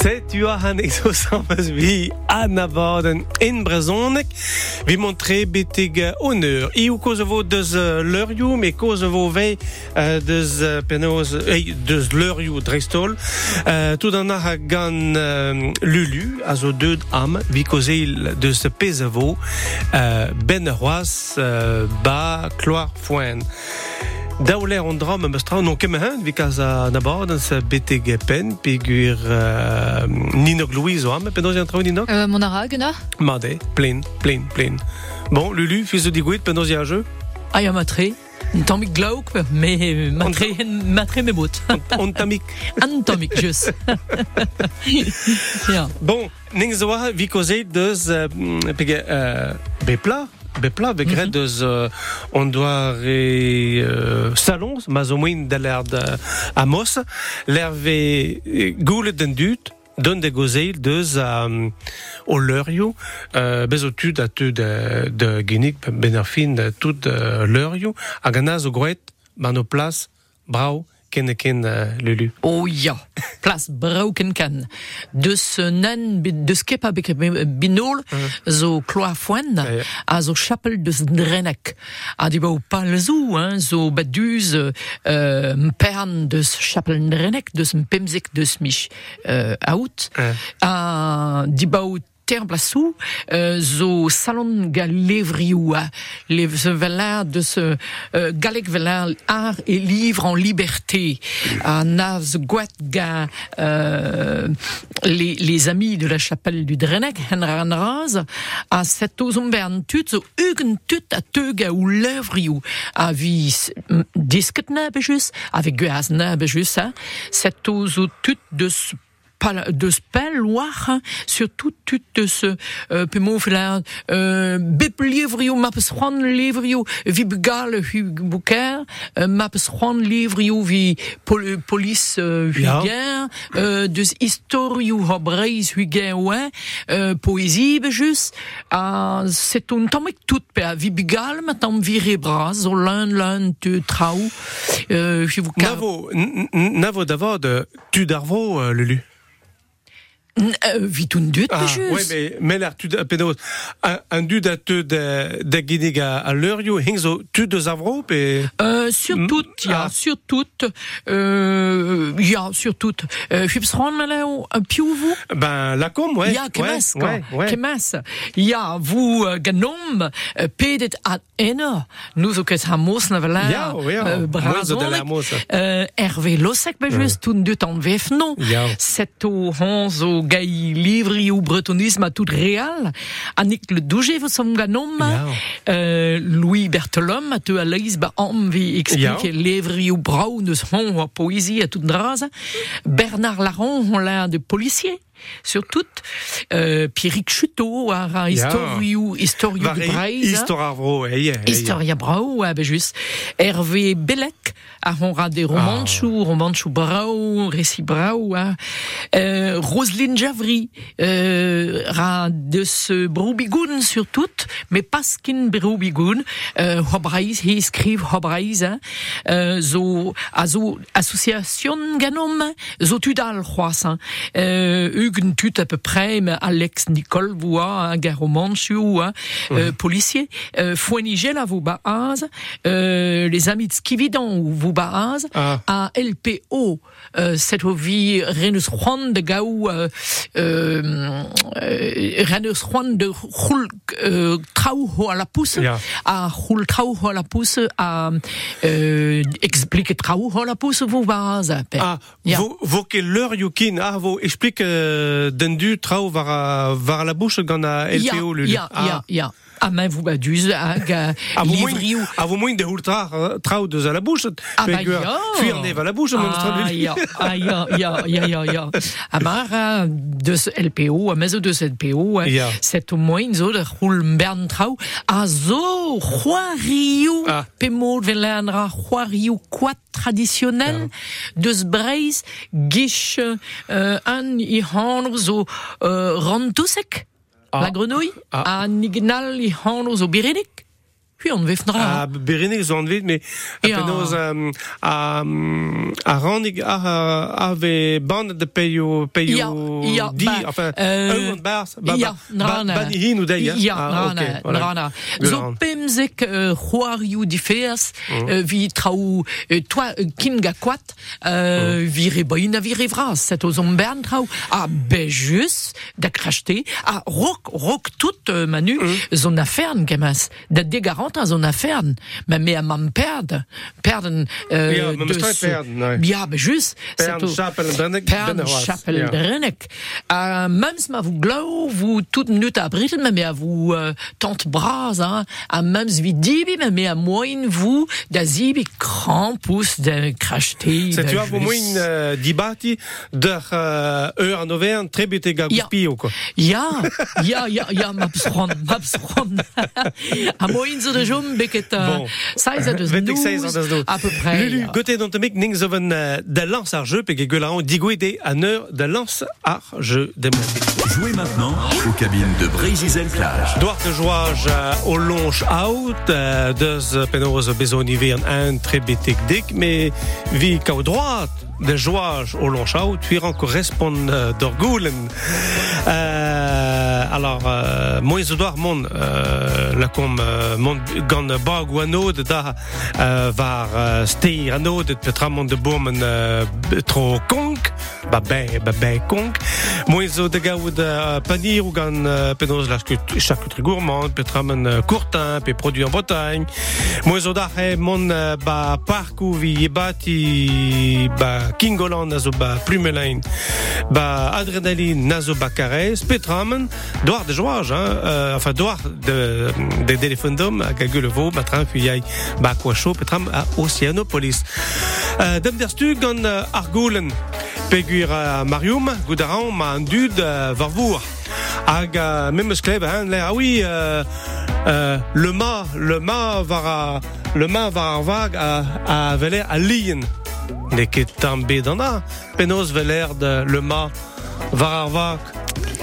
C'est Johan exosamas vi anavaden in Brezonek. Vi montre betig honneur. Iu Kosovo deus uh, leurioù, me Kosovo vei uh, deus penaos, ei, deus leurioù drestol. Tout an a gan uh, lulu, a zo deud am, vi kozeil deus pezavo, ben roas, ba, kloar foen. Daouler an dra ma stra non kem han vi kaz a nabord an sa beteg pen pegur uh, Ninog Louise o am penaos an trao Ninog Euh, mon ara, Gunnar Made, plein, plein, plein. Bon, Lulu, fils de digouit, penaos a jeu? Ya matre. Un tamik glauk, mais euh, matre, matre me bot. On tamik. Un tamik, just. ja. Bon, ning zo a vi kozeit deus uh, pege uh, bepla bepla begret mm -hmm. uh, doit re uh, salons ma zo moin da l'air de amos l'air ve euh, goulet den dut don de gozeil deus um, o leurioù uh, o tud a tud de, de benerfin de tout uh, leurioù ban o plas brau ken ken uh, lulu Oh ja, place Brauken kan. Dus nen, dus kepa binol, zo kloa foen, Ja, ja. a zo chapel dus drenek. A di bau pal zo, hein, zo baduz, euh, mpern dus chapel drenek, dus mpemzik dus mich euh, out. Ja. A di bau ter blasou, euh, zo salon ga levriou, lev ze velar de ce euh, galek velar art et livre en liberté. A naz gwet ga euh, les, les amis de la chapelle du Drenek, Henran Raz, a set oz ombern tut, zo ugen tut a teug a ou levriou, a vis disket nebejus, avec guaz nebejus, hein, set oz o tut de ce de spell war hein, surtout tout de ce euh, pe mo fela euh, bep livrio map swan livrio vi begal hu bouquer euh, map swan livrio vi police euh, Ja. huguer dus historio hobreis huguer ouais poésie bejus ah c'est un tamek tout pe a vi begal matam vi bras l'un l'un te trau vous Navo, navo euh, tu d'arvo, Lulu. Euh, Ah, ouais, mais, mais là, tu un, du d'ate de, de à, à hingzo, tu de zavro, pe, Euh, sur Mm. toutes, il y a Ah. sur toutes, euh, il y a sur toutes. Euh, un piouvu. ben, la com, ouais. Il y a ouais, ouais. kemes. Il y a vous euh, ganom euh, pedet at ena. Nous au kes hamos na vala. Ja, ja. Moizo de la mosa. Euh, Hervé Losek de temps vef non. C'est au gai livri ou bretonisme à tout réal. Annick le douge vous som ganom. Euh, Louis Bertolom a te Alice ba om vi explique livri ou brau de son ou poésie à toute drase. Bernard Laron on l'a de policier. Sur tout, euh, Pierrick Chuteau, a Ja. historio, historio de eh. Historia Brau, ah, ben juste. Hervé Bellec, a honra des romanchou, romanchou Brau, récit Brau, ah. euh, Roselyne Javry, euh, ra de ce Broubigoun sur tout, mais pas skin Broubigoun, euh, Hobraïs, he écrive Hobraïs, hein, euh, zo, association ganom, zo tudal, croissant, euh, Hugues tut à peu près, mais Alex Nicole, un gars romanchou, hein, euh, policier, euh, Fouenigel à vous baaz, euh, les amis de Skividon ou vous baaz, Ah. à LPO, euh, cette vie Renus Juan de Gaou, euh, euh, euh, Renus Juan de Hul euh, Trauho à la pousse, à Hul Trauho à la pousse, à euh, explique Trauho à la pousse, vous baaz. Ah, Ja. vo, vo ke l'heure yukin, ah, vo, explique, euh, den du var a la bouche gant a LPO. Ja, ja, ja. Ah, mais vous baduz, ah, A moin, livriou. a vo moin de trao deus a la bouche, Ah, bah, ja. fuir nev a la bouche, mon Ah, ja, ah, ja, ja, ja, ja, ja. Amara de ce LPO, a mezo de ce LPO, c'est au moins zo de roul bern trau, a zo, Juariou, Ah. pemol velanra, Juariou, quoi traditionnel, de ce breis, gish, euh, an i hanr zo, rantusek, Ah. La grenouille, Ah. a nignal i hanr zo birinik, Puis on penaos um, a, um, a rannig a, a, ave band de peio, peio Ja, ja, di, ba- enfin, euh, un an bars, ba, ja, ba, ba, nana. ba ni hin ou ja? Zo pemzek uh, c'hoarioù difeas, Mhm. uh, vi trao uh, toa uh, kinga kwat, uh, Mhm. vi re boin a vi re vras, set o zon bern trao, a bejus da uh, manu, zon da degarant a zon afern, ma a mam perd, perden ma perden. Ja, ma vous vous minute à Britain, mais à vous uh, tante bras, hein, à mems vi dibi, mais à moyen vous, da zibi krampus de krachté. Se tu as au moins uh, dibati der uh, eur an Auvergne tre bete ga Ja. guspio, quoi? Ja, ja, ja, ja, maps ron, maps ron. a moyen zo de jom beket, uh, Bon. seiz a deus 26 ans nouz, à peu près. Lulu, gote d'an temik ning zo van uh, de lance ar jeu pe ge gwellaran digouede an eur de lance ar jeu de monté. Jouez maintenant aux cabines de Brésil Plage. Doar de joaj uh, o longe out, deus penaos bezoni ve an un tre betek dik, me vi kao droat de joaj o longe out, vi ran correspond uh, d'or goulen. Uh, alors, moiz zo doar mon, la mon gant bag ou anod var uh, steir anod petra mon de bourmen uh, tro konk, ba ben, ben. Moiz zo de gaout uh, panir ou gant uh, penaos la charcuterie gourmande, petra men uh, courtin, pe produit en Bretagne. Zo da he mon ba ebati ba kingolan na zo ba plumelain, ba adrenaline na de joaj, hein, euh, enfin doar de, de d'homme à Gagulevo, ba à Oceanopolis. Euh, Dem Marium, goudaran, ma an dud uh, varvour. Hag même eus klev, hein, le, ah oui, euh, euh, le ma, le ma var a, le ma var a, a a lien. Ne ket tam bet an a, penos veler de le ma var ar vag.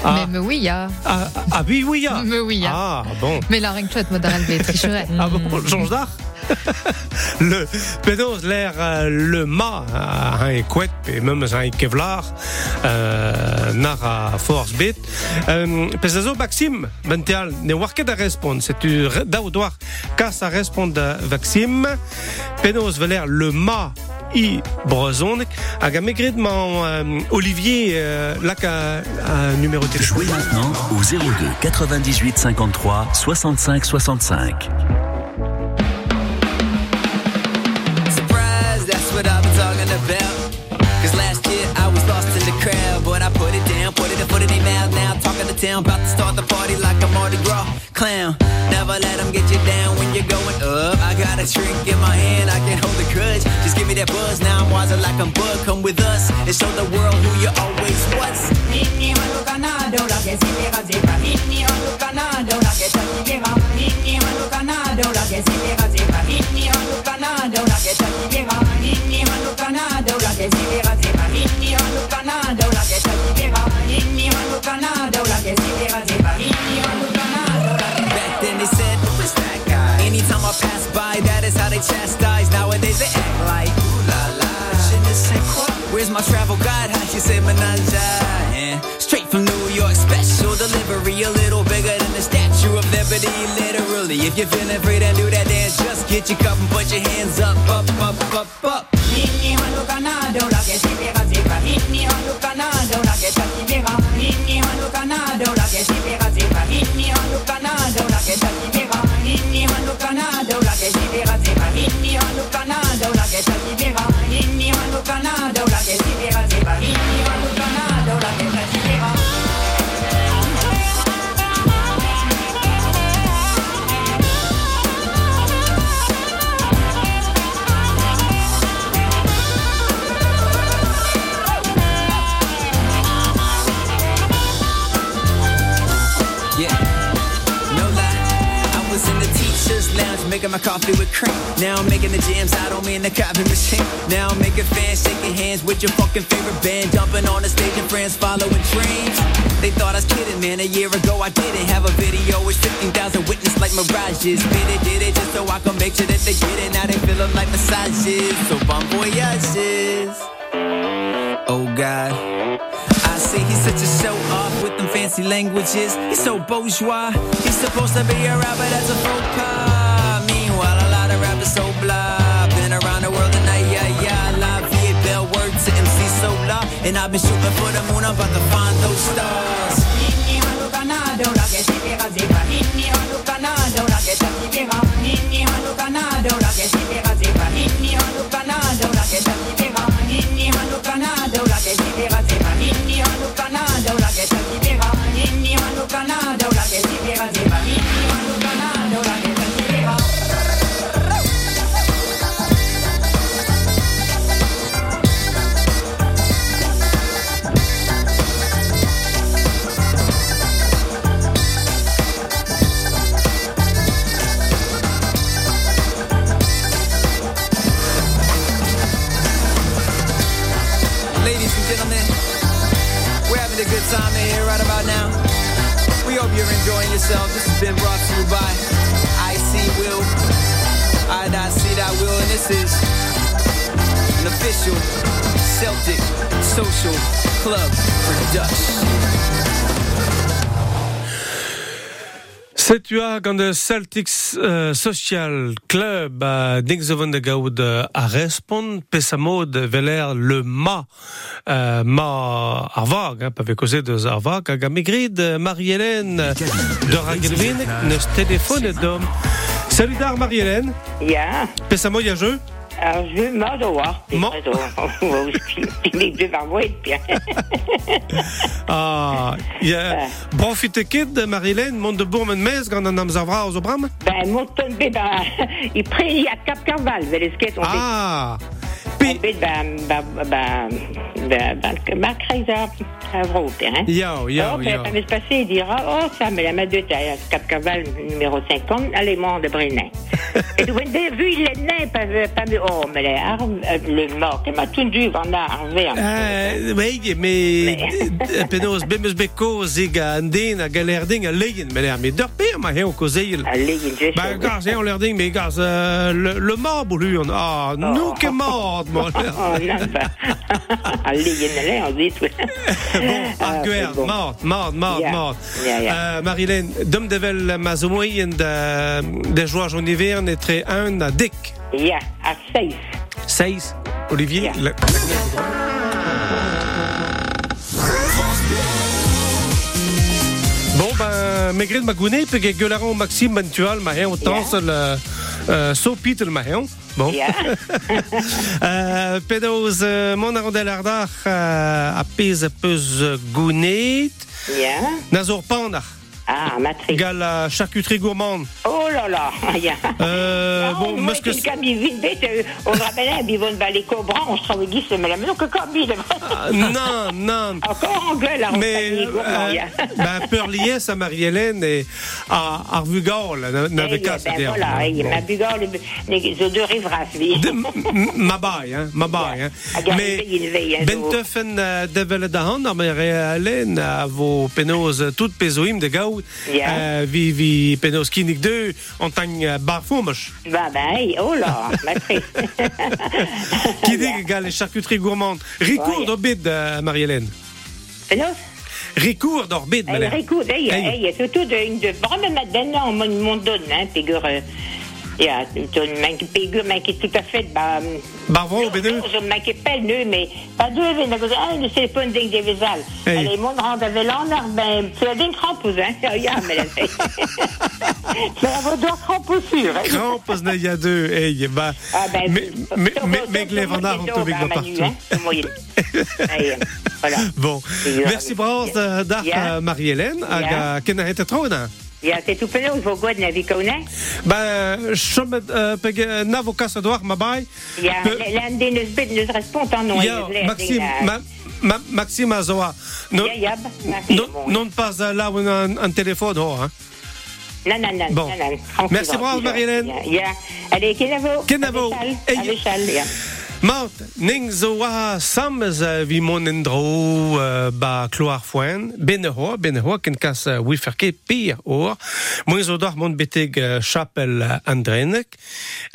Ah, Mais, oui, ah, ah, oui, oui, ya. Mais oui. Ah, bon. Mais la moderne, elle tricherait. Ah bon, change d'art Le penaos l'air euh, le ma a un couet et même un kevlar euh, nar a force bit euh, pez a zo Maxim benteal ne war ket a respond c'est tu daou doar kas a respond Maxim penaos veler le ma i brezonnek hag a megret ma euh, Olivier euh, lak a, a numéro de téléphone Jouez maintenant au 02 98 53 65 65. Surprise, that's what I've been talking about. Cause last year I was lost in the crowd, but I put it down, put it in foot in their mouth. Now talking to town, about to start the party like a Mardi Gras clown. Never let them get you down when you're going up. I got a shrink in my hand, I can't hold a grudge. That buzz, now I'm wiser like I'm bug. Come with us and show the world who you always was. Of literally. If you're feeling free, then do that dance. Just get your cup and put your hands up, up, up, up, up. Coffee with cream. Now I'm making the jams, I don't mean the copy machine. Now I'm making fans shaking hands with your fucking favorite band, jumping on the stage and friends following dreams. They thought I was kidding, man. A year ago I didn't have a video with 15,000 witnesses like mirages. Did it, did it just so I can make sure that they get it. Now they feel like massages. So bon voyages. Oh God. I see he's such a show off with them fancy languages. He's so bourgeois. He's supposed to be a rapper that's a faux pas. And I've been shooting for the moon. I'm about to find those stars. Been brought to you by IC Will, I dot C dot Will, and this is an official Celtic Social Club production. Setua gant de Celtics uh, Social Club a ding zo van de a respond pesamod veler le ma uh, ma ar vag, hein, pa ve kozet eus ar vag, hag a megrid Marie-Hélène de Ragelvin neus telefone dom. Salut dar Marie-Hélène, Ja, pesamod ya jeu? alors je m'en dois. Mo-. Ah, ya profite ket de Marie-Hélène, mont de bourmen mez gant an amzar vra o bram Ben, mon ton prie à Cap Carval, vers les skates, on fait. Ah, pi, fait, ben, ben, ben, ben, ben, Marc Reiser, à Vrope, hein. Oh, ben, yao. ça va se passer, il dira, oh, ça, mais la main de taille, à Cap Carval, numéro 50, allez, mon de. Et tu vois, vu, il est nain, pas, oh, mais les armes, euh, le mort, il m'a tout dû, van arver. Euh, oui, mais penos bemes beko zig a andin a galerding a legen mais l'air mais d'or pire ma hen ko zeil Allez, il y a gars, leur dit, mais gars, euh, le, ah, a. Bon, Ah, Arguer, c'est bon. mort, mort, mort, mort. Euh, Marilène, dom devel ma zomoyen de, de joie jaune hiver, netre un à dick. Ja, à seis. Seis, Olivier. Ja. la- Bon, ben, maigret de magouné, puis gueularon Maxime Bentual, ma hen, autant, Ja. le, euh, Bon. Ja. Euh, pedoz, euh, mon arrondel ardach, euh, a pez a peus gounet, Ja. nazor pandar, Ah, matrice. gal la charcuterie gourmande. Oh là là. Euh, Non, bon, parce que... euh, on rappelle un bivon de les cobras, on se travaille guise, mais la maison que Ah, non, non. Encore en gueule, Mais, euh, ben, peur liée à Marie-Hélène et à Arvugal, n'avait qu'à ben dire. voilà, il m'a bu gars, les m- ma baille, hein, ma baille, hein. Ah, Mais il veille, hein, ben zo. tefen uh, devele da hand, maar Hélène a vos penos uh, tout pesoim de gau, Ja. uh, vi, vi penos kinik 2 en tang uh, barfomers. Bah, ben, oh là, matrice. Qui dit que les charcuteries gourmandes. Ricourt Ouais. d'orbit, uh, Marie-Hélène. Penos? Ricourt Hey, Malène. écoute, hey, Hey. hey, surtout de, de vraiment maintenant, mon, mon donne, hein, euh, ja, toen mijn figuur, mijn tout à fait, bah, Barvon, bedeu. je m'inquiète pas, nu, mais pas deux, mais d'accord, ah, le téléphone ding des visal. Hey. Allez, mon de ben, tu as hein, ja, ja, mais la Mais deux sûr, hein? Krampus na ya deux, hey, bah, Ah, ben, mais, mais, les partout. hein, euh, voilà. Bon, euh, merci bras ja. d'ar Ja. uh, Marie-Hélène. Ja, c'est tout penaud, il faut quoi de la vie qu'on a? Ben, chomet uh, peg uh, navokas a doar ma bai. Ja, nom. Ja, Maxime, ma, ma, Maxime a zoa. Non, Ja, ja, pas uh, là où un, un téléphone, oh, hein. Non, non, non. Bon. non, Merci beaucoup, Marie-Hélène. Ja, ja. Allez. Hey. Avechal, ja. Mart, neng zo a samz vi mon en dro uh, ba kloar foen, ben ho, ben ho, ken kas uh, wifer ket pir or, mon zo dor mon beteg uh, chapel uh, andrenek,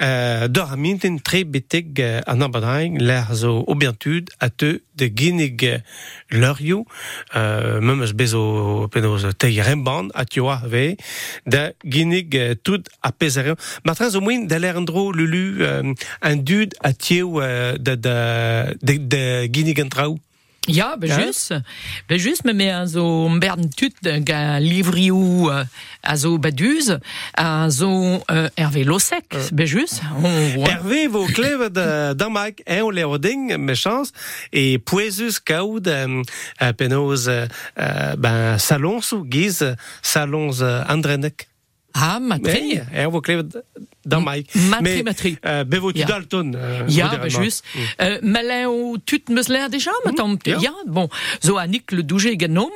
uh, dor minten tre beteg uh, an abadraig, l'er zo obiantud a te de ginnig leurioù, uh, memeus bezo penoz tei remban, a tio a ve, da ginnig uh, tout a pezareo. Martin zo mouin da l'er en dro lulu uh, un dud a tio uh, de, de, de, de ginig an traoù. Ja. Bejus, me me a zo mbern tut livriou euh, a zo baduz, a zo euh, Hervé Losek, bejus. On voit. Hervé vo klevet de Damak en o leo ding mechans e poezus kaout um, uh, penoz uh, uh, ben salons ou uh, salons andrenek. Ah, ma Hey, tri. er vo klevet dan Mike. Matri, matri. Uh, bevo tu Ja. Dalton. Ja. Euh, Malin o tut meus l'air déjà, ma tante. ja. Bon. Zo Annick le douge ganom,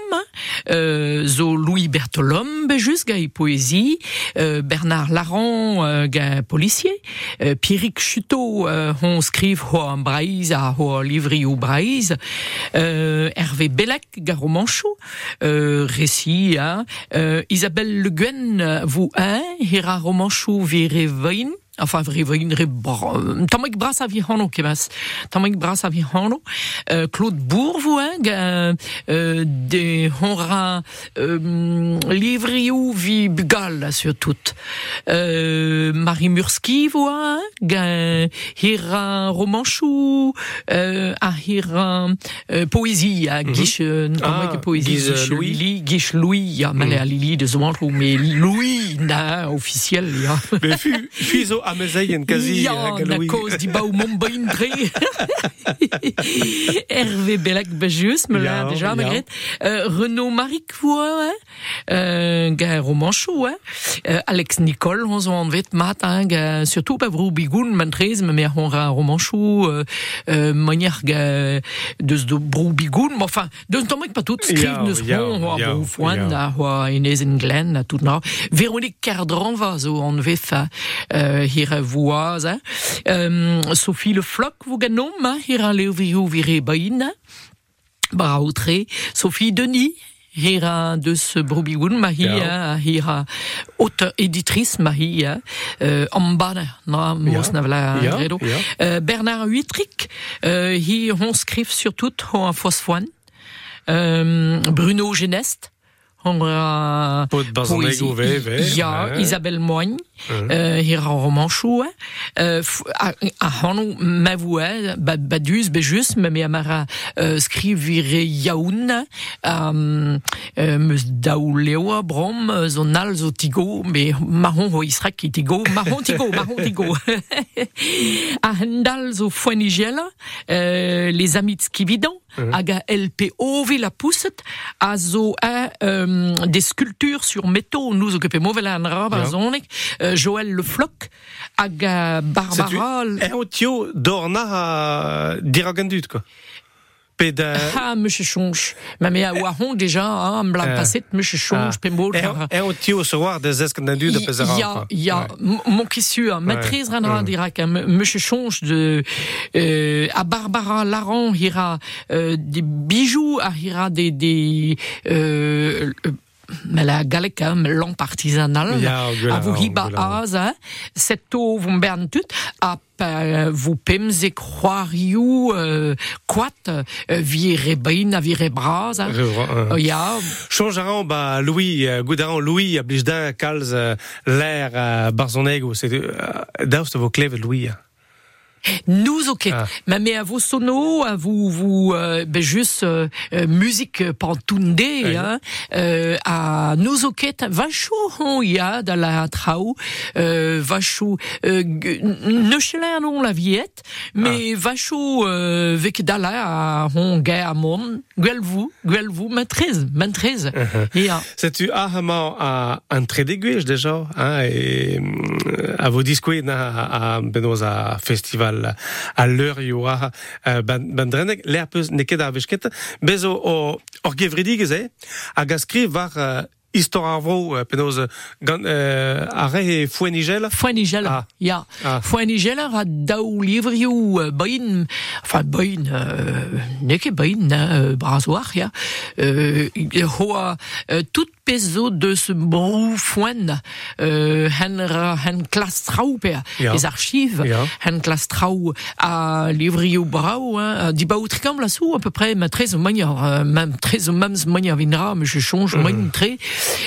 euh, zo Louis Bertolom, bejus, ga e poésie, euh, Bernard Laran, euh, ga policier, Pierrick Chuteau, on skrive ho an braiz, a ho livri ou braiz, euh, Hervé Bellec, ga romanchou, euh, récit, hein, Isabelle Le Guen, vous, hein, hira romanchou vire Wien enfin vire vein, re, br- tamek bras a vi hano kemas, tamek bras a vi hano, euh, Claude Bourg, vous, hein, euh, de honra, euh, livriou vi bugal, là, sur tout. Euh, Marie Murski, vous, hein, hira romanchou, euh, a hira, euh, poésie, à guiche, euh, Ah, poésie, Louis. Lili, guiche Louis, malé a Lili de Zouantrou, mais Louis, officiel. Mais fu, fu zo amezeien kazi. Ja, na cause di bau mon bain dre. Hervé Bellac me l'a déjà. Margrethe. Euh, Renaud Maric, ouais, euh, romanchou, ouais. Euh, Alex Nicole, on s'en vet matin, gars, surtout pas vrou bigoun, mantrez, on a romanchou, euh, euh, manière, de ce brou bigoun, mais enfin, de ce temps pas tout, skrive Ja, ne ja, sont, ja, brou foin, ja. wa Inez en Glen, tout na. Véronique Cardran va zo en vefa, euh, voise, hein. Euh, Sophie Le Floc, vous gagnons, hein, hier en léoviou viré baïna. Brautré, Sophie Denis, Hira de ce Brobigoun, Ja. hein, Hira, auteur, éditrice, Mahi, hein, euh, Ambana, na, mos na vla Ja, redo. ja. Euh, Bernard Huitric, euh, hi, on scrive surtout, en phosphone. Euh, Bruno Genest, on a Ja, ouais. Isabelle Moigne, euh, hier en romanchou, hein. euh, f- a, a hano mavoué, ba, badus, bejus, me me amara, euh, scrivire yaoun, euh, euh, meus daouleoa, brom, euh, zonal, zo tigo, mais marron ho isra ki tigo, marron tigo, marron tigo. a hendal zo foinigel, euh, les amis de skividon, aga LPO vi la pousset, a zo a, euh, des sculptures sur métaux, nous occupons mauvais rabazonek, euh, Joël Le Floc, aga Barbara, Er o tio dorna uh, diragandut, quoi. Pe de... ah, monsieur Chonche, ma mea wahon déjà, ah, m'la Ah. passet, pembo, Er, er o tio se war des eskandandu de ja, Ouais. m- mon kissu, hein, maîtrise Ouais. Dirac, hein, m- monsieur Chonche de, euh, à Barbara Laran, ira, euh, des bijoux, à ira des, des, euh, euh, la galek, hein, mais lampe artisanale, Ja, gula, à vous hiba gula. az, hein, cette eau, vous euh, et croiriou, euh, quat, euh, vire bain, vire bras, hein. Uh, Ja, Changeran, ba, Louis, uh, Goudaran, Louis, a blijdin, kalz, uh, l'air, uh, Barzoneg, ou c'est, daoust vo klevet Louis. Nous, ok. Ah. Mais, mais à vos sonos, à vous, vous, euh, ben juste euh, euh, musique pantunde, hein, euh, à nous, ok. Vachou, on y a dans la trau, euh, vachou, euh, g- ne chelin non la viette, mais vachou, euh, vec dala, on gay à mon, gueule vous, gueule vous, maîtrise, maîtrise. Ah, C'est-tu ahama a un trait d'aiguille déjà, hein, et euh, à vos discours à, à Benoza Festival al, al leur yo a bandrennek, leer peus neket a vechket, bezo o, or gevridig eze, a skriv var histoire arvro, euh, penaos, euh, gant, euh, are e Fouenigel Fouenigel, Ah. ja. Ah. Fouenigel a daou livrioù euh, boin, enfin boin, euh, neke boin, euh, brasoir, ja. Euh, hoa euh, tout peso de ce brou fouen, euh, hen, hen klastrau per, Ja. les archives, Ja. hen klastrau a livrioù brau, hein, di baou tricam la sou, à peu près, ma très manière, euh, même très même manière vinra, mais je change, mm. très,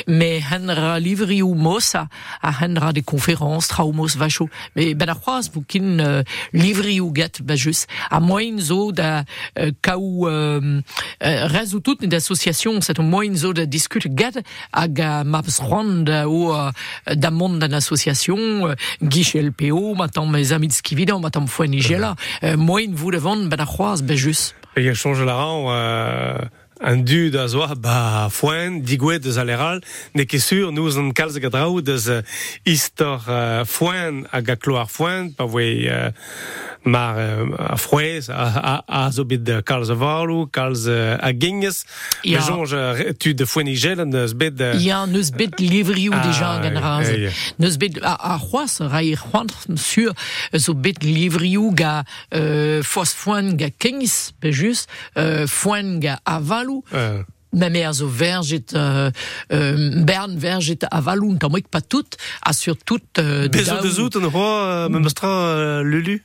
mais hen ra livrioù mos a, a hen ra des conférences, trau mos vacho, mais ben a c'hoaz, vous kin euh, livrioù get, ben juste, a moyen zo da, euh, kaou, euh, euh, rez ou toutes d'associations, c'est moyen zo da discute get, hag a maps rwand ou euh, da monde d'une association, euh, Guiche LPO, matam mes amis de skividan, matam fouen nigela, euh, moyen vous le vendre, ben a c'hoaz, ben juste. Et il change la rang, an du da zoa ba foen digwet de aleral ne ket sur nous an kalz gadraou deus istor uh, foen hag a kloar foen pa voe uh, mar uh, a frouez, a, a, zo bet de kalz a varlou, kalz uh, a gengez, Ja. jonge uh, tu de foenigel, an deus bet de... Ja, neus bet livrioù Ah, déjà gant ouais, raz. ouais, ouais. Neus bet a, a c'hoaz, ra e c'hoant sur zo bet livrioù ga euh, foas foan ga kengis, be just, euh, foan ga avalou, Uh, Ma mère zo verget, euh, euh, Bern verget tout, a sur tout, euh, Bezo de zout an me lulu?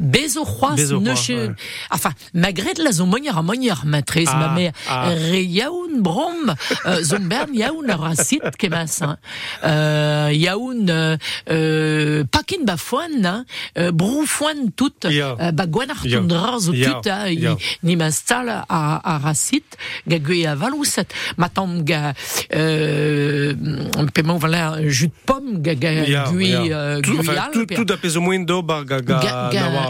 Bezo c'hoaz Bezo ne c'hoaz, che... ouais. Enfin, magret la zo moigner a moigner, matrez, Ah, ma mère. ah. Re yaoun brom, euh, zo bern yaoun ar rasit kemas. Hein. Euh, yaoun, euh, euh, pakin ba foan, hein, euh, brou foan tout, euh, ba gwan ar tundra zo Ya. tout, hein, i- ni ma stal a, a rasit, ga gwe a valouset. Matam ga, euh, pement voilà, jus de pomme, ga, ga gwe, ya. euh, Tout, enfin, tout, da pezo bar ga, ga, Ga- ga-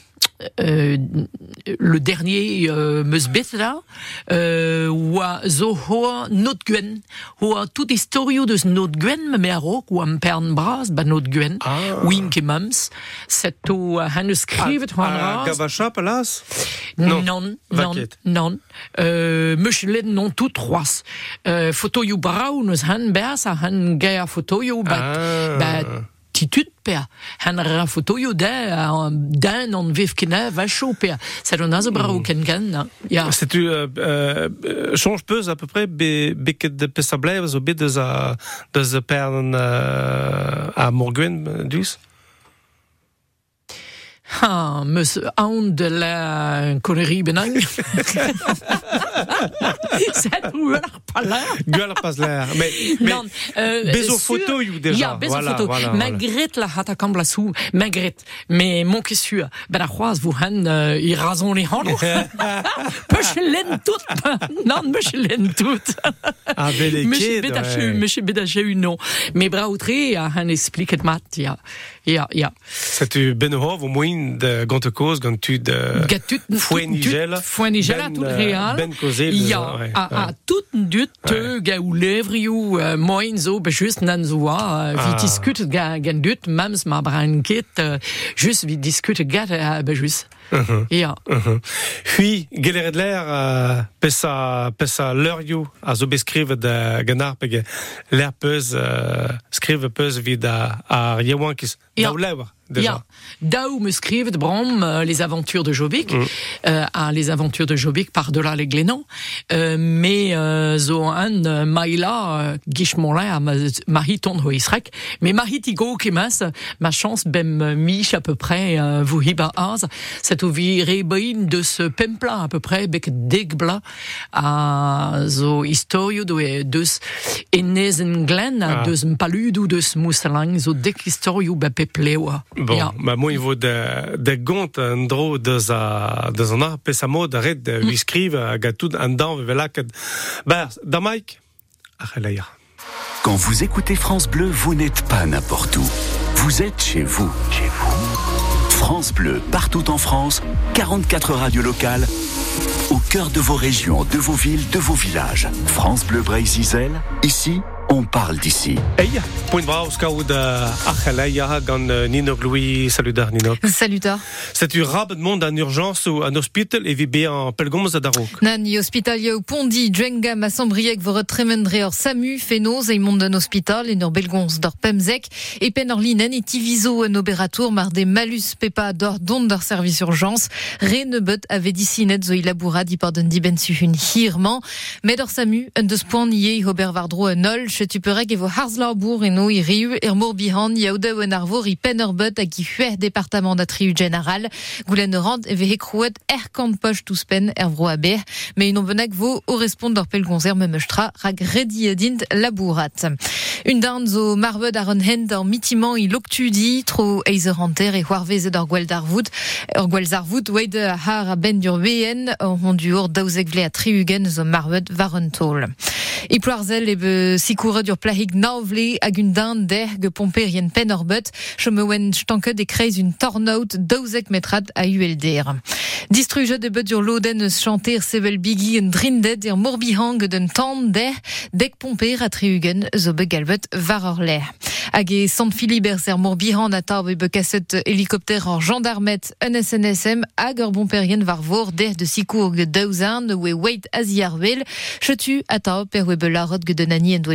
euh, le dernier euh, là, euh, oa zo hoa not gwen, hoa tout historio deus not gwen, me a rok, oa am pern bras, ba not gwen, Ah. mams, setto uh, hende skrivet hon Ah, raz. Gavacha, palas Non, Non, non, non. Euh, non tout trois. Euh, photo you brau nos han bers han gaya photo you bat Ah. bat titud per han ra photo you da dan on kina va chaud. Ça donne az brau ken ken. Ja. C'est tu change peu à peu près be de bit de za de za perden à Morguen dus. Ha, meus aoun de la connerie benang. C'est où ar pala. Gueule pas l'air. Mais mais non, euh, sur- photo you déjà. Ja, bezo Voilà, foto. voilà. Magret la hata kambla sou, magret. Mais mon que sûr, ben croise vous han euh, i razon les hands. Tout. Non, tout. Ah, Monsieur monsieur non. Mais brautré a han expliqué mat, ja. Ja, ja. Tu Benohov au moins de gante cause quand tu de Gatut, Fouenigel. Fouenigel a Ben, tout euh, real. Ben Cosel, Ja, ouais, a, tout dut te ga ou levriou moin zo nan vi diskut ga dut mams ma branket uh, just vi diskut ga uh, Uh-huh. Ja. Mhm. Puis geleret l'air euh, pesa pesa a zo beskrive de ganar pege l'air peus skrive peus vid a a riewankis Ja. da lewer déjà. Ja, Daou me skrivet euh, les aventures de Jobbik, euh, les aventures de Jobbik par-delà les Glénans, euh, mais euh, zo an euh, maïla euh, gish molin a ma, ma hiton ho isrek, mais ma hitigo kemas, ma chance bem mich à peu près euh, az, au vireboin de ce pempla à peu près bec degbla a zo historio de deus enezen glen Ah. deus mpaludu deus moussalang zo dek historio be peplewa. Bon, Ja. bah moi de de gont un dro de za de zona pesa mod red de lui skrive ga tout un dan vela que bah da Mike Arelaya. Quand vous écoutez France Bleu, vous n'êtes pas n'importe où. Vous êtes chez vous. Chez vous. France Bleu, partout en France, 44 radios locales, au cœur de vos régions, de vos villes, de vos villages. France Bleu Bray-Zizel, ici, on parle d'ici. Eia, point braus kaout uh, achaleia gant uh, Ninog Louis, salut dar Ninog. Salut toi. C'est un rabet monde en urgence ou en hôpital et vibé en pelgomz a darouk. Nan i hospitalier Pondi, Djenga, Massambriek, vor tremendre or Samu, Fenoz, e mond an hospital, en ur belgons d'or Pemzek, e pen or linen et tiviso en opérateur mar des malus pepa d'or don d'or service urgence, re ne bet avait d'ici net zo ilaboura di pardon di ben suhun hirman, met or Samu, un deus point nié Robert Vardro en ol, chetuperek e vo Harzlaurbourg en o i riu, mor bihan, yaouda en arvor i or a ki huer département d'atriu général, goulen rand e ve hekrouet er kant poch tous pen er vro a ber, mais une au respond d'or pelgonzer me meustra rag redi dint labourat. Une dinde zo marbed ar an hent en mitiment i loctudi tro eizer hanter e c'hoarveze d'or ur gwell zarvoud weide a har a ben dur ween on du ur daouzek vle a triugen zo marbed var an tol. E ploarzel e be ur plahig naovle hag un dinde der ge pomper pen ur bet, chome oen stanket e kreiz un tornout daouzek metrat a ULDR. Distruge de bet loden eus chanter sevel bigi drindet er morbihang den tan der dek pomper a triugen zo be galvet var ur e Sant Philibert er morbihan a e helikopter ar gendarmet un SNSM hag ur der de sikour ge daouzan we wait aziar vel, chetu a per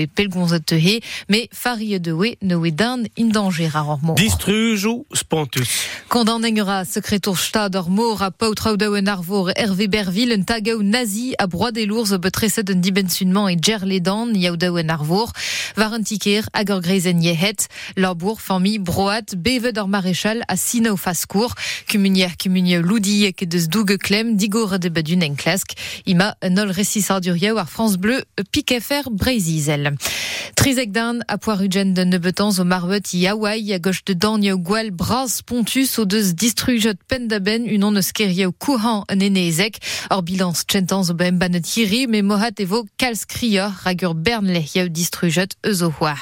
pelgonzet te he, me fari de we ne we dan in danger mor. Distruge ou spontus? Kondamnengera sekretour stad ur mor a pautrao daou en arvor Hervé Berville un tagaou nazi a broa des lourds o betreset un dibensunman e gerledan yaou daou en arvor var un tiker hag ur greizen yehet labour fami broat bevet ur maréchal a sina o faskour kumunier kumunier loudi ek deus douge klem digor de badun en klask ima un ol resisar duriaou ar France Bleu pik FR. Trizek dan a poarugen de nebetanz o marbet i Hawaii a goch de dan yaou gwal bras pontus o deus distrujet pendaben un on eus keriaou kouhan un enezek or bilans tchentanz o ben banet hiri me mohat evo kalskrior ragur bern le yaou distrujet eus o c'hoar.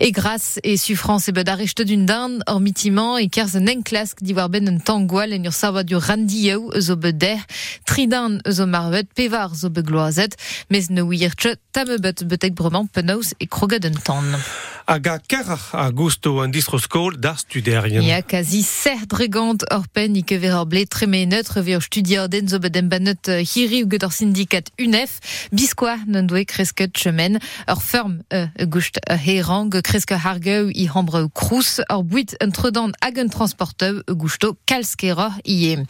E gras e sufrance e bet arrechte d'un dan or mitiman e kerz un enklask di war ben un tangwal en ur sarva du randi yaou eus o bet der tridan eus o marbet pevar zo be gloazet mez ne ouirtche tamebet betek bremañ penaos e krogad un tan. Hag a kerach a gusto an distroskol da studerien. Ya quasi ser dregant ur pen i kever ur ble treme neutre ve ur studiaden zo bedem banet uh, hiri ou gant ur syndikat UNEF biskoa n'en doe kresket chemen ur ferm uh, goucht uh, herang kreske hargeu i hambre krous ur buit un tredan hag un transporteu gousto kalskera ie.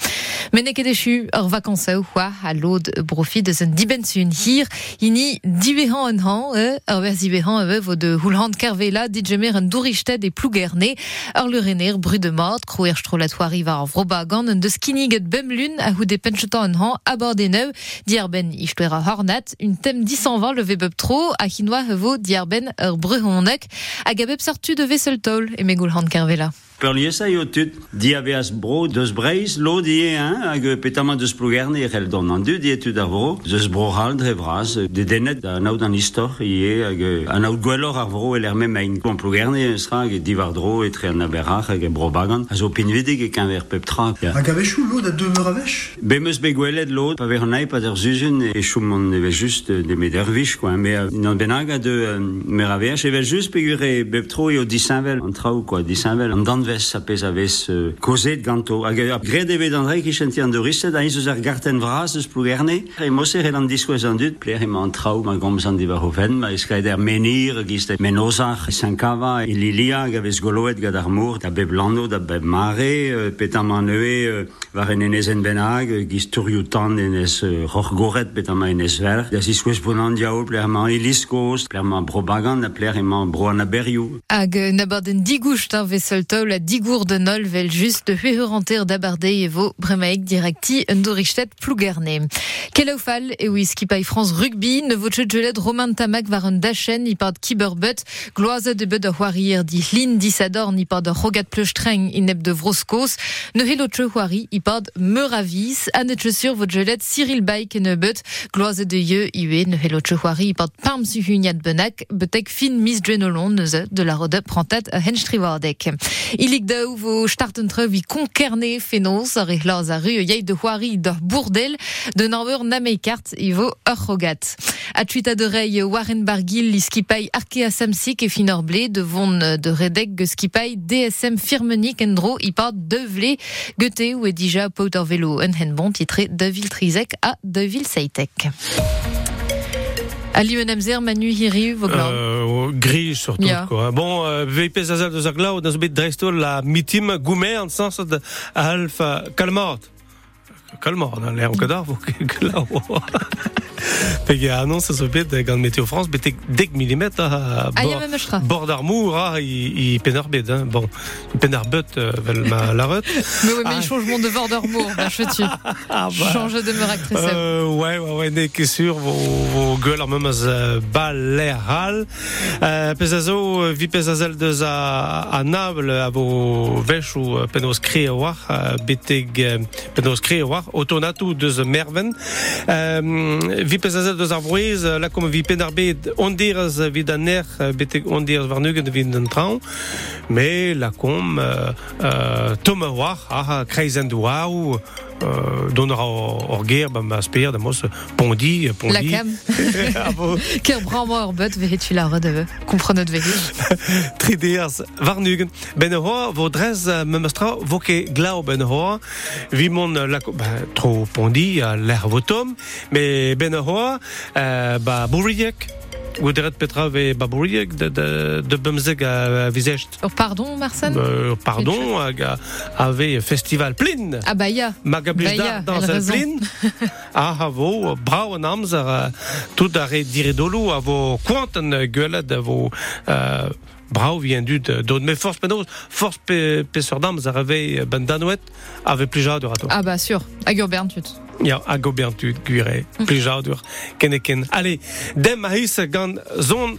Men ket echu ur vakanseu hua a lod brofi de un dibensun hir ini dibehan an han euh, ur euh, vo de hulhand kervela dijemer un douristed e plougerne ur lurener bru de mort kroer strolatoari var ur vrobagan un deus kiniget bemlun a hou de penchetan an han a bord neu diarben istouer a hornat un tem 120 leve beb tro a chinois hevo diarben ur bruhonek hag a beb sortu de vesel tol e me goulhand kervela. Perliesa io tut diabeas bro deus breiz lo die hein hag petama deus plougerne e c'hell don an du die tud ar vro deus brohal dre vraz de denet an aout an istor ie hag an aout gwellor ar vro el er memein bon plougerne estra hag divar dro e tre an aberach hag e brobagan a zo pinvedig e kan ver pep tra Hag avechou lo da avech be gwelet lo pa ver an aip a der e an just de quoi me an benag a de mer avech evel just bep tro eo disanvel an trao quoi disanvel an danves a pez avez uh, kozet ganto. Hag a gred evet an reik an de risset a isos ar garten vraz eus plougerne e moser el an diskouez an dut pler ema an trao ma gomz an ma er menir gist e menozar sankava e lilia goloet gad ar mour da beb lando da beb mare uh, petam an eue uh, war en enezen benag uh, gist turiotan enes uh, roch goret petam a enes ver. Da ziskouez bonan diao pler ma iliskos pler ma brobagan pler ema bro an aberioù Hag euh, en digoucht ar vesel a digour de nol vel just de huehuranter d'abardei e vo bremaik directi un dourichtet plougerne. Kelaufal e oui skipai France Rugby ne vo tchetchelet Romain Tamak var un dachen i part kiberbut gloaze de bud a c'hoarier di lin disador ni part de rogat pleustreng in eb de vroskos ne helo tche c'hoari i part meuravis an et sur vo tchelet Cyril Baik en but gloaze de ye iwe ne helo tche c'hoari i part pam suhuniat benak betek fin mis drenolon neuze de la rode prantat a henstrivardek. Ilig daou vo startentre vi konkerné fenos ar a rue de bourdel de ur rogat. A de Warren Bargil li skipai Arkea Samsik e finor ble de de redek ge skipai DSM firmenik endro devle gete ou e dija ar velo un titré Davil Trizek a Davil Seitek. Ali Menemzer, Manu Hiri, Voglan. Euh, gris surtout Ja. quoi. Bon, euh, VP Zazel de Zaglau, dans ce bit dresto la mitim goumet en sens de alpha calmort. Calmort, dans l'air au cadavre, glau. Pege annonce ce bit gant Météo France, bete deg millimètres à Ah, ya bord, même bord d'armour, ah, i, i penarbed, hein. Bon, i penarbet, euh, vel ma larret. Mais oui, mais Ah. il changement de Vordermour, ben, je tu. Ah, bah. Change de me actrice. Euh, ouais, ouais, ouais, ne ket sur vos, vos gueules ar memeus euh, baleral. Euh, pez a zo, euh, vi pez a zel deus a, a nabel a vo vechou euh, penaos kre a war, euh, euh, penaos kre a war, deus merven. Euh, vi pez a zel deus ar vrouez, euh, la kom vi pen ar bet ondirez vid an er, euh, beteg ondirez varnugen vid an traun. Mais la kom, euh, euh, tom a war, a kreizen euh, donnera or guerre, bah, ma speer, da mos pondi, pondi. La cam. Bo, Ker bramo ur bet la redeve. Comprenez vehet. tri dears varnugen. Ben ho, vo drez euh, me mestra, vo ke glau ben ho, vi mon euh, la, bah, tro pondi, l'air votom, mais ben ho, euh, ba ou deret petra ve ba bourriek de, de, de bemzeg a, a vizecht. Oh, pardon, Marsan Euh, pardon, hag a- ave festival plin. Ah bah ya. Magablus Bah, ya, dans brau an amzer, euh, tout a re diredolo, a vo kwanten guelet, a vo euh, brau vien dud d'od. Mais force penaos, force pe, peseur d'amzer ave ben danouet, ave plija dur ato. Ah bah sûr. Agur Berntut. Ja, bien tu gure, plija dur, keneken. Allez, dem a his gant zon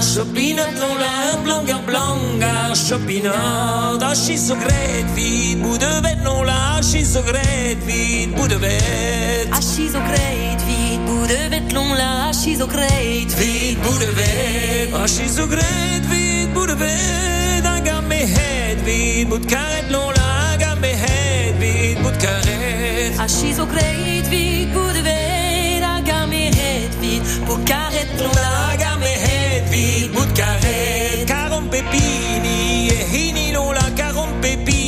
lon la, sistre la ourak, chizon ma, der blanger blanger. Chopinat lon la. A chizo gret vid, bout de vet lon la, chizo gret vid, bout de vet. A chizo greit vid, bout de vetlon la, a chizo greit vid, bout de vet. A chizo gret vid, bout de vet. A gam me het vid, bout karet lon la, a gam me het vid, karet. A chizo greit vid, bout de vet, a game het vid, bout karet lon la, A gam me het vid, bout karet. Carom pepini, e hini lon la, carom pepini,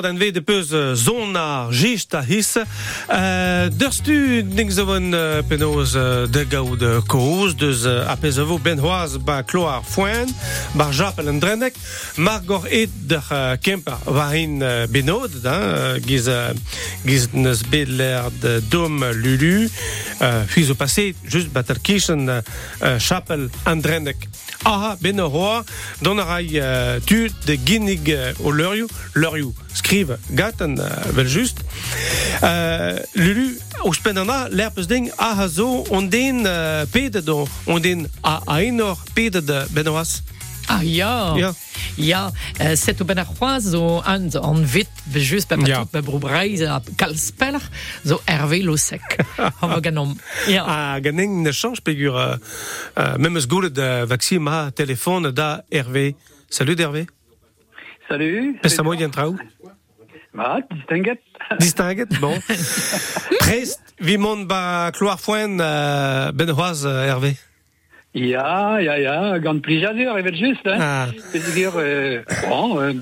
Goed er mat en weet de peus uh, zon naar jicht a his. Uh, Dust u ning zo een uh, penoz uh, de gao de koos, dus a pez avo ben hoaz ba foen, ba japel en drennek, mar gor et kemper warin uh, benod, uh, giz, giz lulu, uh, fi zo passé, just bat er kichen uh, uh, chapel en drennek. Aha, ben o hoa, don a rai uh, tu de ginnig uh, o leurioù, leurioù, skrive gaten uh, vel just. Uh, Lulu, o spennana, l'erpes ding, a ha zo, on den uh, pedet do, on den a, a enor pedet de benoas. Ah ja. Ja. Ja, uh, ben zo Ja. kalspeller zo hervé lo sec. Ha va ganom. Ja. A ganing ne change pegur, uh, uh, même de vaccin ma telefon da Hervé. Salut Hervé. Salut. Distinguet. Distinguet, bon. Prest, vi mont ba kloar foen uh, benoaz uh, Hervé. Ya, ya, ya, gant plizadeur evel just, hein. Ah. Pez dire, euh, bon, euh,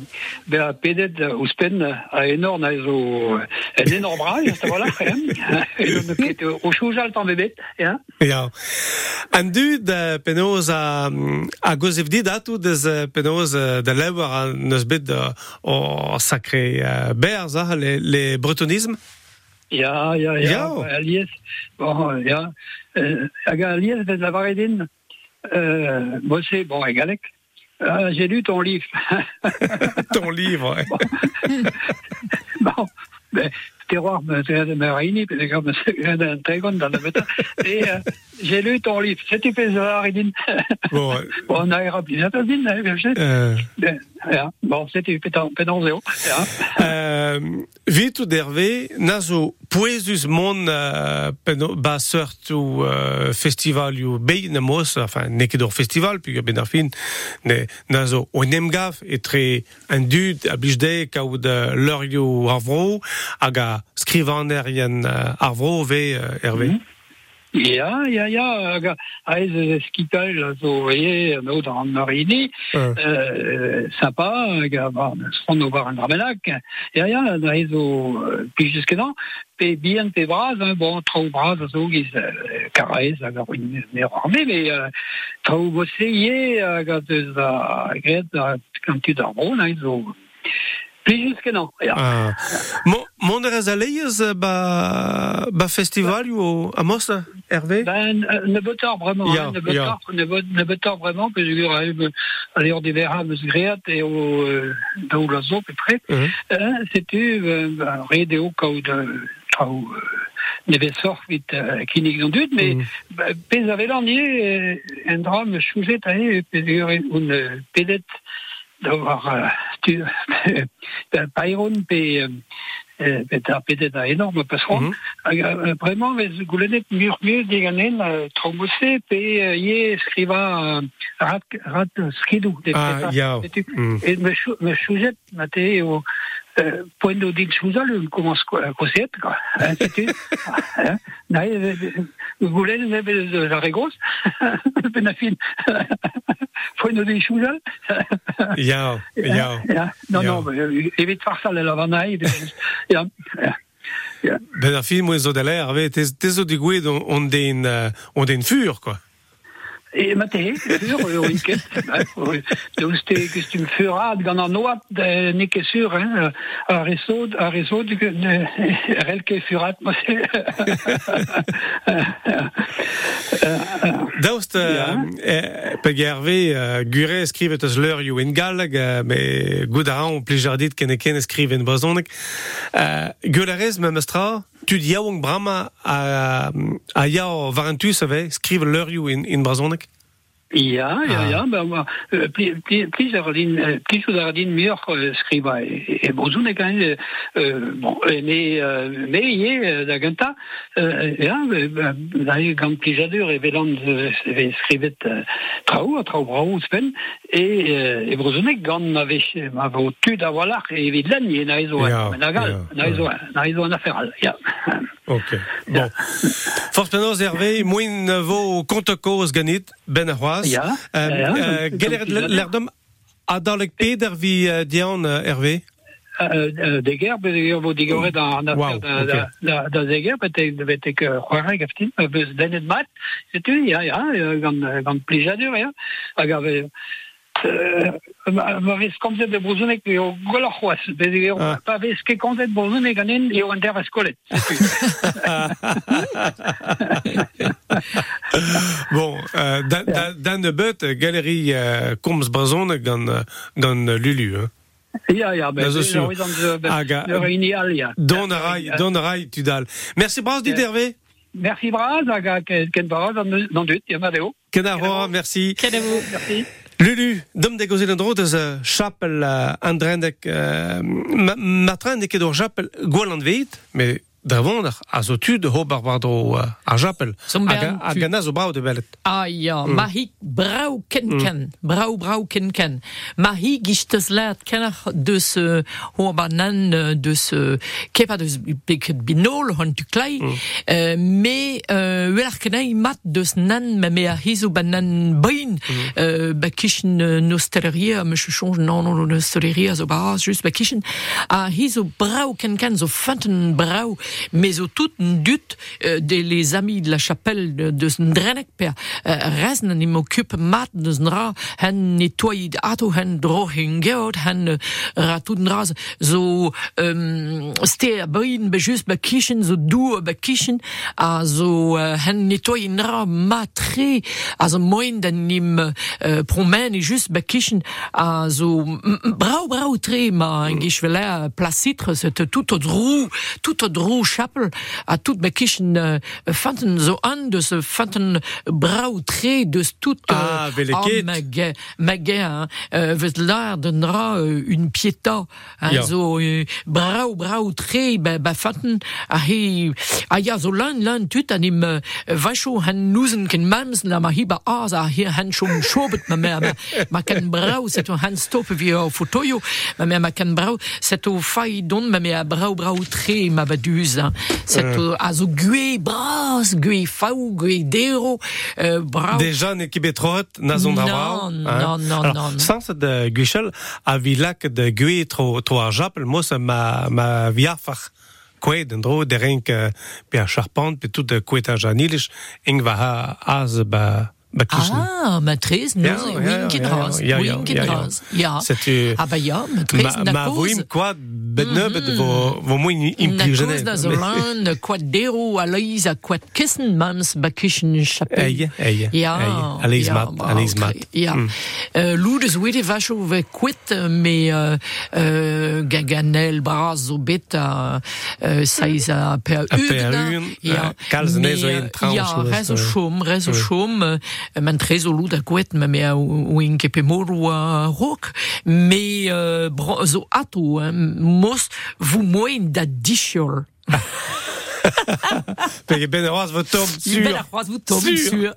be a pedet ouspen a enor na ezo, en enor bra, just voilà, hein. Et donc, ket o choujal tan bebet, hein. Ya. An du da penoz a, a gozef dit atu des penoz de lewer a neus bet o sacré berz, ah, les, les bretonismes? Ya, ya, ya, alies, bon, ya, hag a alies vez la varedin, euh, bosse, bon, e galek, Ah, j'ai lu ton livre. Ton livre, ouais. bon, ben, terroir me me réunir, parce que me secret d'un dragon dans la bête. Et euh, j'ai lu ton livre. C'était fait ça, Ridin. Bon, ouais. Bon, on a rappelé ça, sûr. Euh, Ben. Bon, c'était pétant zéro. Euh, vitou d'Hervé, nazo poezus mon uh, peno, ba seurt ou uh, festival you be ne mos, enfin, ne ket ur festival, puis ben ar fin, ne, nazo o nemgaf etre un dud a blijde kaout uh, leur you arvro, hag a skrivanerien uh, arvro ve uh, Hervé. Ja, ja, ja, hag a aiz euh, skipel zo e no an marini, Euh. euh, sympa, ba, son o war an dramenak. Ja, ja, da o pij deus kenan, pe bien pe braz, hein, bon, trao braz a zo giz euh, karaez hag a ruin ne arme, euh, trao bosse hag a deus a gret a kantud ar bron, aiz o pij deus kenan, ja. Ah. Mo, mon er az a leiez uh, ba, ba festival a mos, uh, Hervé? Ben, euh, ne betar vraiment, Ja, hein, ne vraiment, parce que euh, euh, aller hors des zgreat, et au, euh, peu près, Mhm. euh, c'était, euh, ben, rédéo, quand euh, euh, dud, mais, ben, pez euh, hein, une euh, euh, euh, peut-être peut-être un énorme passeron. Mhm. Euh, Vraiment, mais goulenet murmure diganen trombose pe euh, ye skriva euh, rat rat skidou. Ah, ja. Au euh. Hein, C'était hein, naï goulen mais de la. Point de dit chouzal. Ja, ja. Non, non, euh, évite faire ça, la vanaille. Ben ar film moez zo da l'air, Hervé, te, te zo digouet on, on den, uh, on den fur, quoi. Feras? Dans un noix de n'est que sûr, hein, un réseau, un réseau de, de, relke furat, Daoust, yeah. euh, peg Hervé, euh, gure skrivet eus leur you en galleg, euh, me gout a ran plijardit ken ken eskrive en brezoneg. Euh, Gularez, me mestra, tu diaouang brama a, a yao varentus ave, skrive leur you in en? Ja, ben, moi, euh, pli, pli, pli, Zardine, pli sous Zardine, mieux, euh, scriva, et, et Brozounek, hein, euh, euh, bon, mais, euh, mais, y est, euh, d'Aganta, euh, ja, d'ailleurs, quand pli jadur, et Véland, scrivet, trao, trao bravo, spen, euh, m'avait tu d'avoir et Vidlan, y est, naïzo, Ja, nagal, ja, naïzo, naïzo, en affaire, ja. Ok, bon. Force penoz Hervé, moin vo kontakoz ganit, ben a c'hoaz. Ja, Euh, ja, euh, Galeret l'erdom a dalek peder vi dian, uh, Hervé? Gaftin, mat, plejadur ja, agave ma vis kom de bozonek yo golachwas, ben yo Ah. pas vis que kom de bozonek anen inter escolet. bon, euh, dan, dan, dan de but, uh, galerie uh, Koms Brazon gan, uh, gan uh, Lulu. Hein. Ja ja, ben ja. Don Rai, Don Rai Tudal. Merci Bras du. Merci aga ken dut. Kenaro, merci. Merci. Lulu, dom de gozel an dro deus uh, chapel uh, an drendek uh, ma, ma drendek edo chapel gwal an vet, me Davon a zo tu de ho barbardro a chapel. Som A, bern ga- a tu. gana zo brau de belet. Ah ja, Mm. ma hi brau ken ken, brau brau ken ken. Ma hi gistes laat kennach dus uh, ho banan uh, dus uh, kepa binol hon tu. Mm. Uh, me uh, kenai mat nan me me a hizo banan bain Mm. uh, ba uh, nosteria me change non non nosteria zo ba just ba kishen a hizo brau ken ken zo fanten brau mais zo tout dut uh, de les amis de la chapelle de, de Ndrenek per uh, resnen im occupe mat de ra hen nettoyer ato hen dro hingeot hen uh, ratun raz zo um, ste a bain be kishen zo du ba kishen a uh, hen nettoyer ra matre a zo moin den nim promen e just ba kishen a m- brau brau tre ma mm. gishvela placitre c'est tout au drou tout au drou chapel a tout ba kishen uh, fanten zo an de se fanten brau tre de tout Ah, vele ket. ma ma hein, uh, vet lar den ra une pieta hein, Ja. zo uh, brau brau tre ba, ba fanten a he a ja zo lan lan tut an im vacho han nusen ken mams la ma hiba as a hier han schon schobet ma mer ma, ma ken brau c'est un han stop vi au fotoyo ma mer ma ken brau c'est au fai don ma mer brau brau tre ma baduz hein. c'est Euh. au a zo gwe bras gwe fau gwe dero uh, brau Deja ne kibetrot na zon Non, dra non, non, non, non. Sans de Guichel a vilak de gwe tro tro a chapel mo se ma ma viafach kwe den dro de renk uh, pe a charpente pe tout de kwe a janilish ing va ha az ba ba kishn. Ah, matrice, nous, Ja, ja, Winkin ja, ja, ja, Ah, bah, ma voim bet nebet vo vo mo Na impligene. da Zolan, quad dero, quad kissen, mams, eie, Ja, mat, bah, mat. Ja. Wede vacho ve quit, euh, gaganel bras zo bet a euh, saiz a per ugna. Ja. kalz Mais, ne zo euh, in Ja, rezo que- euh, man trezo loud a quet, ma me a oin kepe moru a rok, mais euh, zo ato, hein, mos vous moin da. Ben raz vo tom Il sur. la croise vous tombe sûr.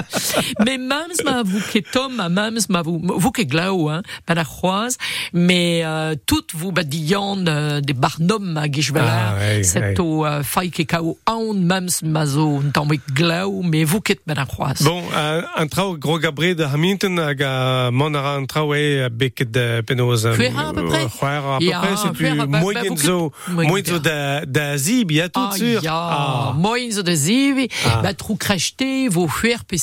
mais mams ma vous que tom mams ma vous vous que glau hein la croise mais euh, toutes vous badion euh, des barnum Ah, ouais, c'est au euh, fai que kao on mams ma zo tant avec glau mais vous que la croise Bon, euh, un trao gros gabré de Hamilton hag a monara un trao e beket de penoz. Cuera à peu près Cuera à peu près, c'est cuera, tu bah, bah, moyen sûr. ja, Ah. moin zo de zivi, Ah. ba trou krechte, huer pe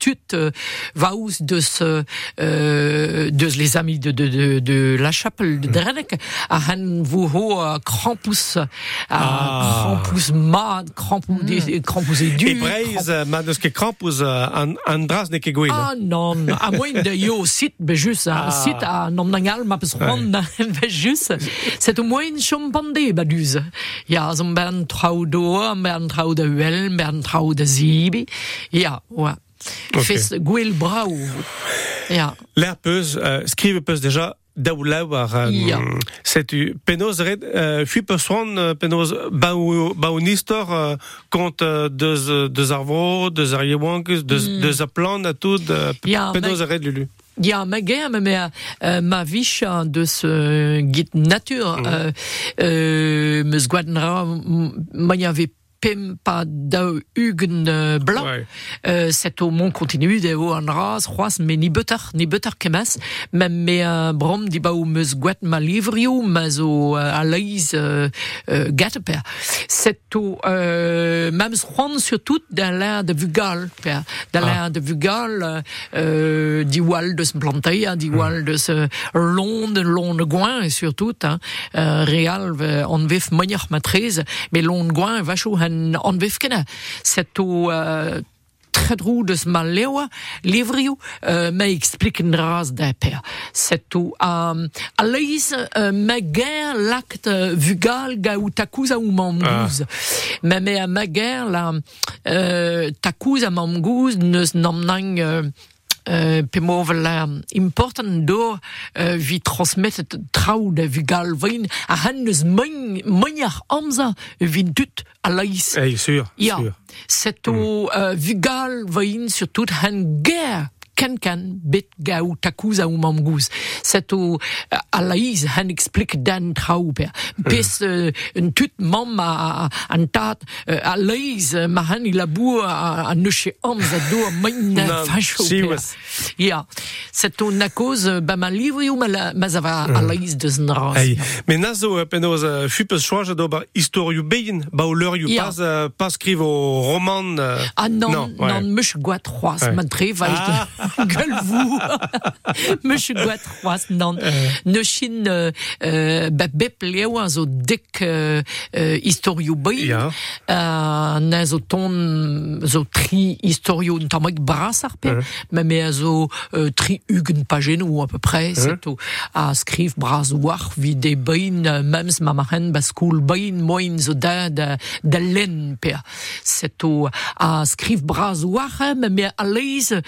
tut euh, vaus de ce euh, de les amis de de de, de la chapelle de Drenek a han vo ho krampus a Ah. krampus ma krampus des krampus et du E breiz, euh, ma deus ket krampus euh, an, an dras ne ket gwell. Ah non, a moin de yo sit be just a Ah. sit a nom nangal ma pes ron be just c'est au moins chompande ba duz. Ja, so bern trau do, bern trau de wel, bern trau de zibi. Ja, ouais. Ok. Fes gwil brau. Ja. L'air peus, euh, skrive peus deja daou laouar. Euh, Ja. C'est tu penoz red, euh, fui peus penoz baou, baou nistor euh, kont euh, deus, deus ar yewankus, deus, Mm. deus a plan a tout, euh, Ja, penoz mais- red lulu. Ja, ma gem, euh, ma viche de ce guide nature, Mhm. euh, euh, ma pem pa da ugen euh, blanc. Ouais. Euh, c'est au mont continu de o an raz, c'hoaz, mais ni butter, ni butter kemas, même mais un brom di ba ou meus gwet ma livrio, ma zo euh, a leiz euh, euh. C'est au, euh, même c'hoan surtout dans l'air de vugal, per, dans l'air de vugal, euh, euh, di wal de se planter, hein, di wal de se long, long et surtout, hein, euh, real, euh, on vif manier matrese, mais long de goin, vachou, han, on vif kenne. C'est au, euh, très drôle de ce mallewa livrio euh, me explique ras per c'est tout euh, euh, me guerre l'acte vugal ga ou ou mamgouz mais mais ma guerre la euh, mamgouz ne euh, pe mo vel la important do uh, vi transmettet trau de vigal vein a hannes meunier amza vin dut a lais. Eh, sûr, Ja, sûr. c'est au uh, vigal vein surtout han ger ken bit gau takuza ou mamgouz. C'est au uh, a lais han explique dan trau per. Pes uh, un tut mam a, a, an tat uh, a lais uh, ma han il a bou a, a neuche amza do a meunier Non, facho si, per. was. Ja, c'est au na cause ba ma livre ou ma ma zava a lais de znras. Ei, men nazo uh, penoz uh, fupes choaja do ba historiou bein, ba o leurioù, pas, uh, skriv o roman... Uh, Ah non, Non, non, ouais. monsieur Guatroas, Ouais. man très Ah. gueule vous. monsieur Guatroas, non. Ne chine, euh, euh, ba bep lewa zo dik euh, euh, historio. Euh, na zo ton, zo tri historio ntamak brassar pe. Mais mais zo euh, tri ugen pagenou à peu près. C'est tout. À skriv bras war vi de bain, euh, même ma mahen ba school bain moin zo da da len. C'est tout. À skriv bras war, mais à l'aise,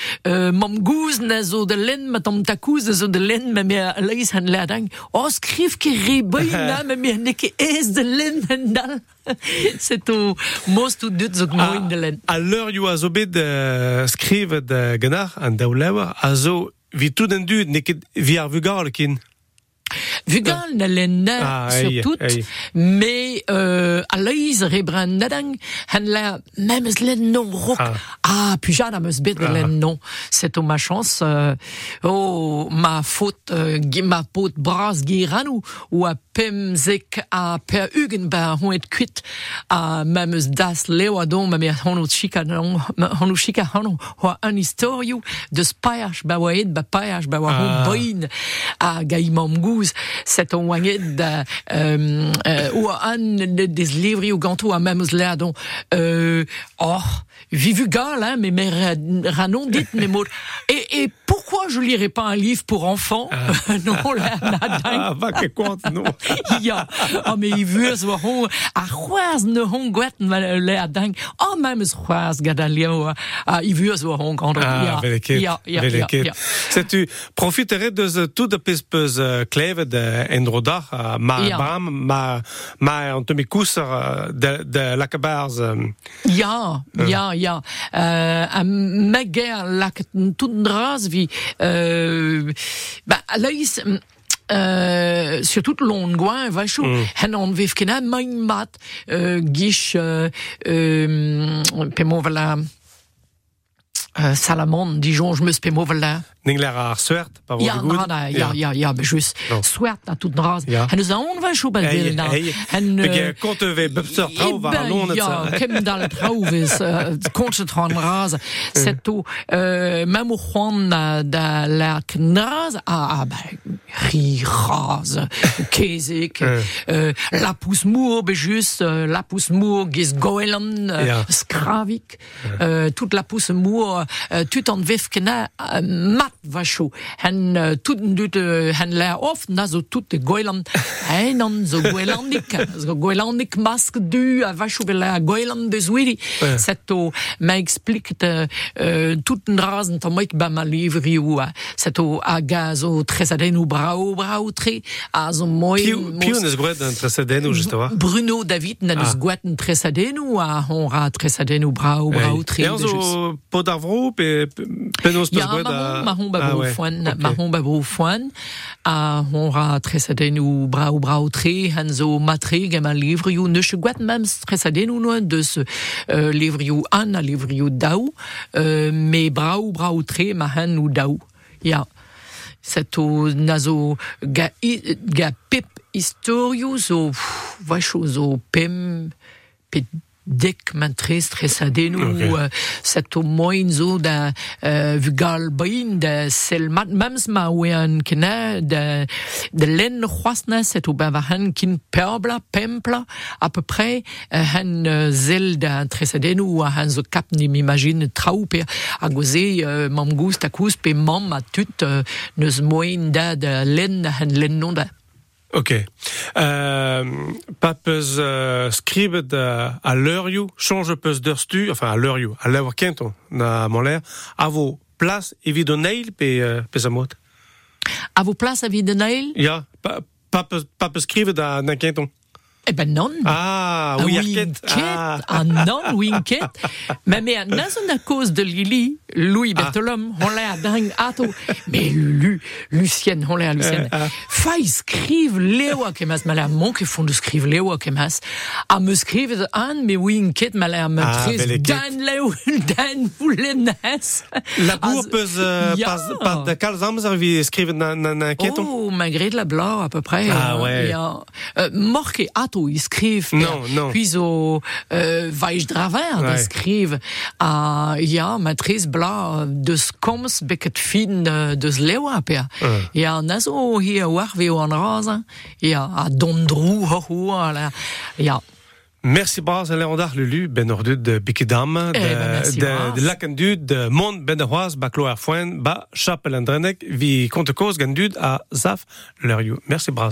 am gouz na zo de len, ma tam takouz na zo de len, ma me a leiz han ladang. O skrif ke re boi na, ma me a neke ez de len han dal. C'est au most ou dut zo gmoin de len. A l'heure you a zo bet euh, skrivet euh, ganar an daoulawa, a zo vi tout an dud neket vi ar vugar lekin. Vugal na Ah, sur tout, mais euh, a leiz rebran nadang, han la même len non rock. Ah. Ah, puis j'en len non. C'est ma chance. oh, ma faute, euh, ma pote bras giranu, ou a pemzek a per ugen ba hon et quit a das lewadon, ma mère hono chica non, hono chica hono, ho un historio de spaiach ba waed ba paiach ba Ah. hon boin a gaimam gouz c'est un wanged da euh, euh, ou un de- des livres ou ganto a même là donc euh, oh vivu gal hein mais mais ra- ranon dit mes mots. Et, et pourquoi je lirais pas un livre pour enfants? Non là Ah, nadang va ke kwant, no. ja oh mais il veut se voir a chouaz ne hon gwet le dang oh même chouaz gadalio ah il veut se voir quand Ah, uh, tout de de ma bam, ma, ma de, Ja, ja, ja. A meger lak tout dras vi uh, ba leis Uh, surtout long goin vachou mm. hen on viv kena main mat uh, gish uh, uh, pemo vala uh, salamon Dijon je me spemo vala Ning ler ar suert, pa vo Ja, de goud. na, na, ja, ja, ja, just. Non. Swert na tout dras. Ja. En dus aan van schoen Ei, wil dan. ei, En Peg uh, kont ve bepser trau var ben, lonet. ja, kem dal trouwens, uh, konset van razen. C'est tout, uh, même Juan da la knaz, ah, ah, ben, ri raze, kezek, uh, la pousse mour, just, uh, la pousse mour, gis goelan, skravik, toute la pousse mour, uh, tout en vif kena, uh, mat vachou. En uh, tout dut, hen la of, na zo tout de goelan, en an zo goelandik, zo goelandik mask du, a vachou vel la goelan de zwiri. Au, ma explique uh, uh, tout en razen, ta moik ba ma livri ou, au, a gaz o tresaden ou brao, brao tre, a zo moi, Piu, gret an tresadennou, just war. Bruno David na Ah. deus gwaten tresadennou a hon ra tresadennou brao, brao tre. An zo marron, pe, pe- peus marron, a- marron Ah, babou ouais. foan, Ok. marron babou foan, a honra tresadennou brau brau tre, hanzo matre gem a livrioù, ne che gwaet mem tresadennou noa deus euh, livrioù an a livrioù daou, euh, me tre ma han ou daou. Ja. Seto nazo ga, i- ga pep historiou zo, vacho zo pem, pet dek man euh, set o moin zo da uh, vugal bain da sel mat mams ma oe an kena da da len c'hoasna set o bava han kin perbla pempla à peu près uh, han uh, zel da tresadennou a han zo kap ni m'imagine pe a goze uh, mam goust a pe mam a tut uh, neus moin da da len han len non da Ok. Euh, pa peus euh, skribet euh, a leurioù, change peus d'urstu, enfin a leurioù, a leur kenton na moler, a vo plas evit o neil pe, euh, pe zamot. a vos place a vid de Naël Ja, pa, pa, peus, pa peus skribet na. Eh ben non. Ah, oui, arket. Ah, ah non, oui, ket. Mais mais a cause de Lili, Louis Bertolom, on l'a dingue ato. Mais Lu, Lucienne, on l'a Lucienne. Euh, ah. Fai skrive Leo kemas, mais la mon que font de skrive Leo kemas. A me skrive an, mais oui, ket, mais la me Ah, tris, belle ket. Dan Leo, Dan Foulenas. La bour peus euh, pas de kalz amz ar vi skribet na, na, na kenton. Oh, malgré de la blanc à peu près. Ah, euh, ouais. il a, euh, Morque Ato, ils écrivent. Non, non. Puis au euh, Weich Draver, Ouais. ils écrivent. à ja, matrice bla de skoms beket fin de, de slewa per. Ouais. Ja, hier an raza. Ja, dondrou. Merci bras à Léondard Lulu, ben ordud de Bikidam, de, Eh ben, de, de Mont ben de ba Cloer ba vi compte cause gandud à Zaf. Merci bras.